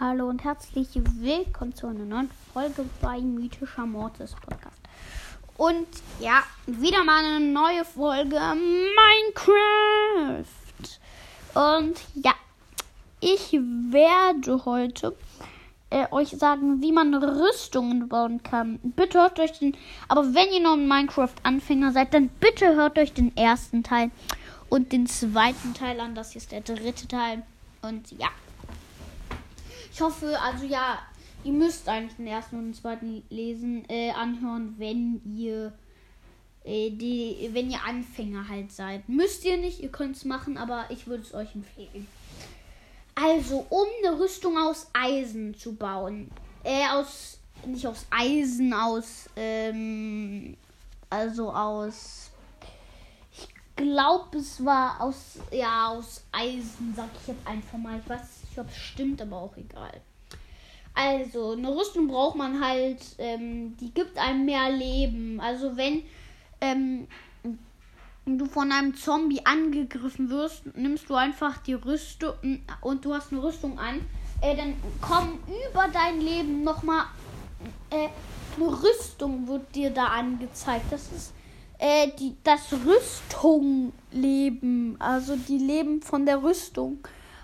Hallo und herzlich willkommen zu einer neuen Folge bei Mythischer Mortis Podcast. Und ja, wieder mal eine neue Folge Minecraft. Und ja, ich werde heute äh, euch sagen, wie man Rüstungen bauen kann. Bitte hört euch den, aber wenn ihr noch ein Minecraft-Anfänger seid, dann bitte hört euch den ersten Teil und den zweiten Teil an. Das hier ist der dritte Teil. Und ja. Ich hoffe, also ja, ihr müsst eigentlich den ersten und den zweiten lesen, äh, anhören, wenn ihr äh, die, wenn ihr Anfänger halt seid. Müsst ihr nicht, ihr könnt es machen, aber ich würde es euch empfehlen. Also, um eine Rüstung aus Eisen zu bauen, äh, aus, nicht aus Eisen, aus, ähm, also aus, ich glaube, es war aus, ja, aus Eisen, sag ich jetzt einfach mal. Ich weiß nicht, ob es stimmt, aber auch egal. Also, eine Rüstung braucht man halt, ähm, die gibt einem mehr Leben. Also, wenn ähm, du von einem Zombie angegriffen wirst, nimmst du einfach die Rüstung und du hast eine Rüstung an, äh, dann kommen über dein Leben nochmal äh, eine Rüstung wird dir da angezeigt. Das ist äh, die, das Rüstung-Leben, also die Leben von der Rüstung.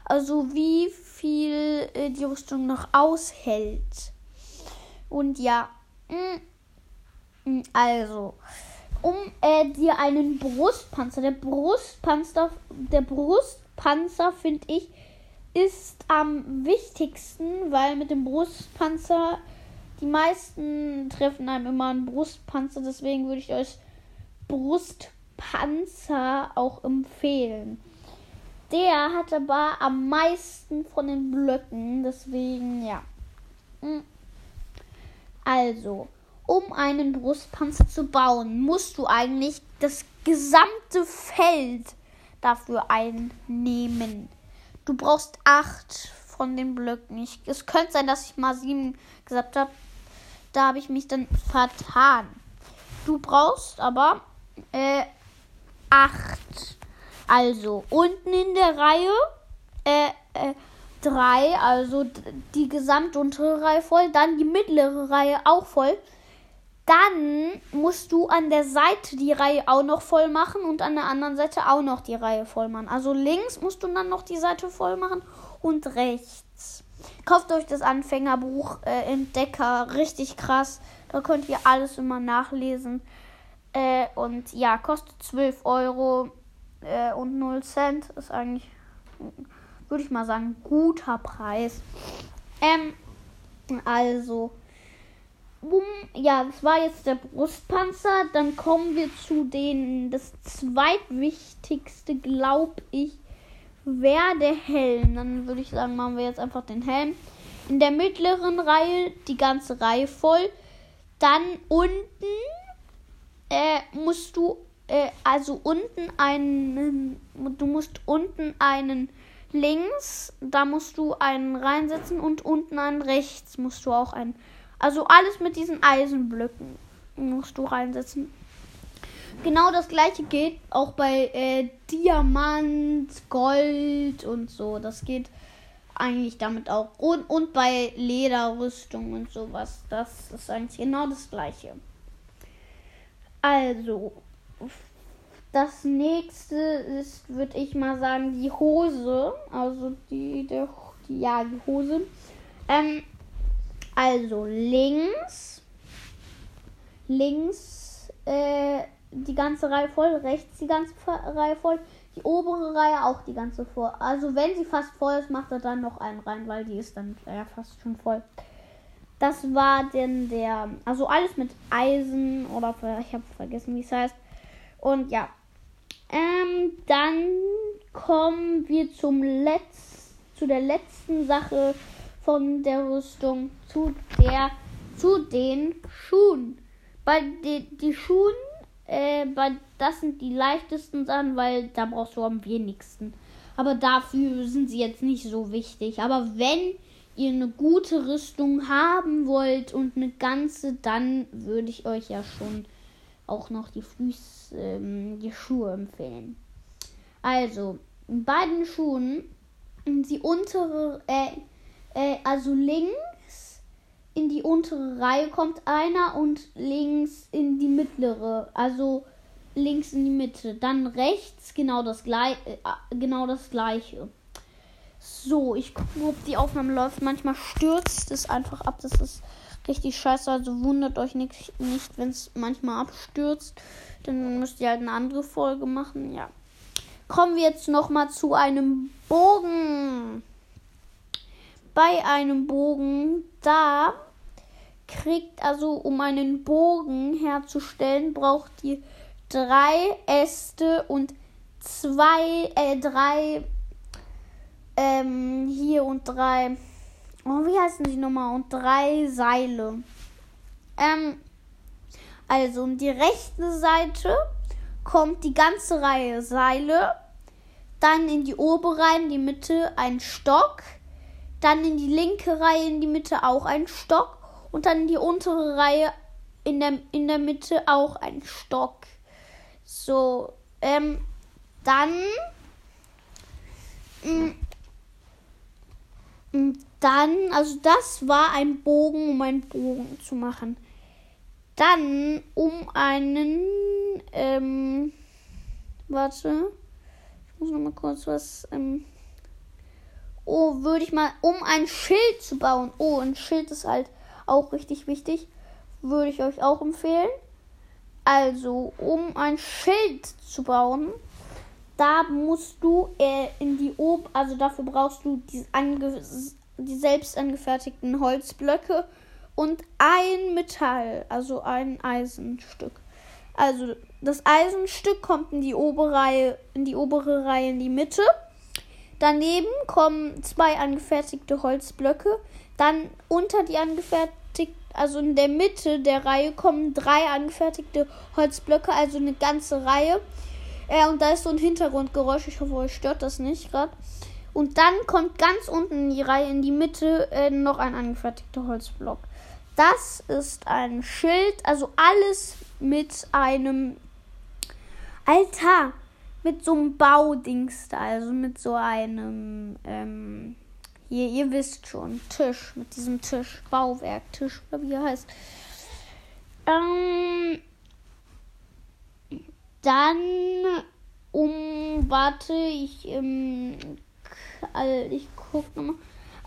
Also wie viel äh, die Rüstung noch aushält. Und ja, mm, mm, also um äh, dir einen Brustpanzer, der Brustpanzer, der Brustpanzer finde ich ist am wichtigsten, weil mit dem Brustpanzer die meisten treffen einem immer einen Brustpanzer, deswegen würde ich euch Brustpanzer auch empfehlen. Der hat aber am meisten von den Blöcken, deswegen ja. Hm. Also, um einen Brustpanzer zu bauen, musst du eigentlich das gesamte Feld dafür einnehmen. Du brauchst acht von den Blöcken. Ich, es könnte sein, dass ich mal sieben gesagt habe. Da habe ich mich dann vertan. Du brauchst aber äh, acht. Also unten in der Reihe äh, äh, also die gesamte untere Reihe voll, dann die mittlere Reihe auch voll. Dann musst du an der Seite die Reihe auch noch voll machen und an der anderen Seite auch noch die Reihe voll machen. Also links musst du dann noch die Seite voll machen und rechts. Kauft euch das Anfängerbuch äh, Entdecker, richtig krass. Da könnt ihr alles immer nachlesen. Äh, und ja, kostet 12 Euro äh, und 0 Cent. Ist eigentlich, würde ich mal sagen, guter Preis. Ähm, also, um, ja, das war jetzt der Brustpanzer. Dann kommen wir zu den, das zweitwichtigste, glaube ich, wäre der Helm. Dann würde ich sagen, machen wir jetzt einfach den Helm. In der mittleren Reihe die ganze Reihe voll. Dann unten äh, musst du äh, also unten einen, du musst unten einen links, da musst du einen reinsetzen und unten einen rechts musst du auch einen. Also alles mit diesen Eisenblöcken musst du reinsetzen. Genau das gleiche geht auch bei äh, Diamant, Gold und so. Das geht eigentlich damit auch. Und, und bei Lederrüstung und sowas. Das ist eigentlich genau das gleiche. Also, das nächste ist, würde ich mal sagen, die Hose. Also die, der, die, ja, die Hose. Ähm, also links, links äh, die ganze Reihe voll, rechts die ganze Reihe voll, die obere Reihe auch die ganze voll. Also wenn sie fast voll ist, macht er dann noch einen rein, weil die ist dann ja fast schon voll. Das war denn der, also alles mit Eisen oder ich habe vergessen, wie es heißt. Und ja, ähm, dann kommen wir zum Letz zu der letzten Sache von der Rüstung, zu der, zu den Schuhen. Bei den die Schuhen, äh, bei, das sind die leichtesten Sachen, weil da brauchst du am wenigsten. Aber dafür sind sie jetzt nicht so wichtig. Aber wenn ihr eine gute Rüstung haben wollt und eine ganze, dann würde ich euch ja schon auch noch die Füße, ähm, die Schuhe empfehlen. Also, bei den Schuhen, die untere, äh, äh, also also links in die untere Reihe kommt einer und links in die mittlere, also links in die Mitte. Dann rechts genau das, gleich, äh, genau das gleiche. So, ich gucke, ob die Aufnahme läuft. Manchmal stürzt es einfach ab. Das ist richtig scheiße. Also wundert euch nicht, nicht wenn es manchmal abstürzt. Dann müsst ihr halt eine andere Folge machen. Ja. Kommen wir jetzt nochmal zu einem Bogen. Bei einem Bogen, da kriegt also, um einen Bogen herzustellen, braucht ihr drei Äste und zwei, äh, drei, ähm, hier und drei, oh, wie heißen die nochmal? Und drei Seile. Ähm, also, um die rechte Seite kommt die ganze Reihe Seile, dann in die obere Reihe, in die Mitte ein Stock, dann in die linke Reihe, in die Mitte auch ein Stock und dann in die untere Reihe in der, in der Mitte auch ein Stock. So, ähm, dann. Mh, mm, mm, dann, also das war ein Bogen, um einen Bogen zu machen. Dann, um einen, ähm, warte, ich muss noch mal kurz was, ähm, oh, würde ich mal, um ein Schild zu bauen. Oh, ein Schild ist halt auch richtig wichtig. Würde ich euch auch empfehlen. Also, um ein Schild zu bauen, da musst du äh, in die Ob, also dafür brauchst du die, ange die selbst angefertigten Holzblöcke und ein Metall, also ein Eisenstück. Also das Eisenstück kommt in die obere Reihe, in die obere Reihe in die Mitte. Daneben kommen zwei angefertigte Holzblöcke. Dann unter die angefertigten also in der Mitte der Reihe kommen drei angefertigte Holzblöcke, also eine ganze Reihe. Äh, und da ist so ein Hintergrundgeräusch. Ich hoffe, euch stört das nicht gerade. Und dann kommt ganz unten in die Reihe, in die Mitte, äh, noch ein angefertigter Holzblock. Das ist ein Schild, also alles mit einem Altar, mit so einem Baudings da, also mit so einem, ähm, hier, ihr wisst schon, Tisch, mit diesem Tisch, Bauwerk, Tisch, oder wie er heißt. Ähm, dann um, warte, ich, ähm, ich guck nochmal.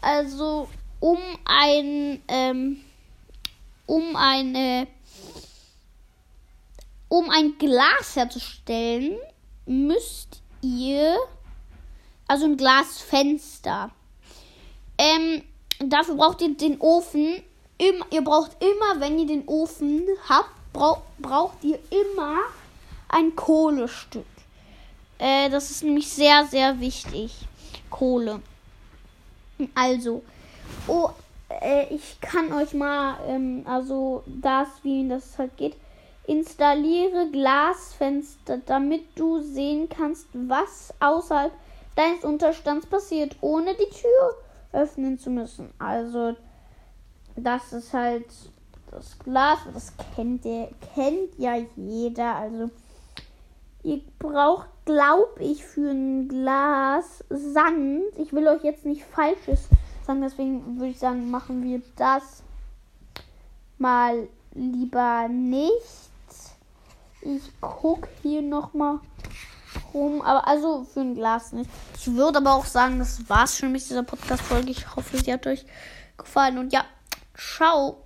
Also, um ein, ähm, um eine, um ein Glas herzustellen, müsst ihr, also ein Glasfenster. Ähm, dafür braucht ihr den Ofen. Im, ihr braucht immer, wenn ihr den Ofen habt, brauch, braucht ihr immer ein Kohlestück. Äh, das ist nämlich sehr, sehr wichtig. Kohle. Also, oh, äh, ich kann euch mal, ähm, also das, wie das halt geht. Installiere Glasfenster, damit du sehen kannst, was außerhalb deines Unterstands passiert, ohne die Tür öffnen zu müssen. Also, das ist halt das Glas, das kennt ihr, kennt ja jeder. Also, ihr braucht, glaube ich, für ein Glas Sand. Ich will euch jetzt nicht Falsches sagen, deswegen würde ich sagen, machen wir das mal lieber nicht. Ich gucke hier nochmal rum. Aber also für ein Glas nicht. Ich würde aber auch sagen, das war's schon mit dieser Podcast-Folge. Ich hoffe, sie hat euch gefallen. Und ja, ciao.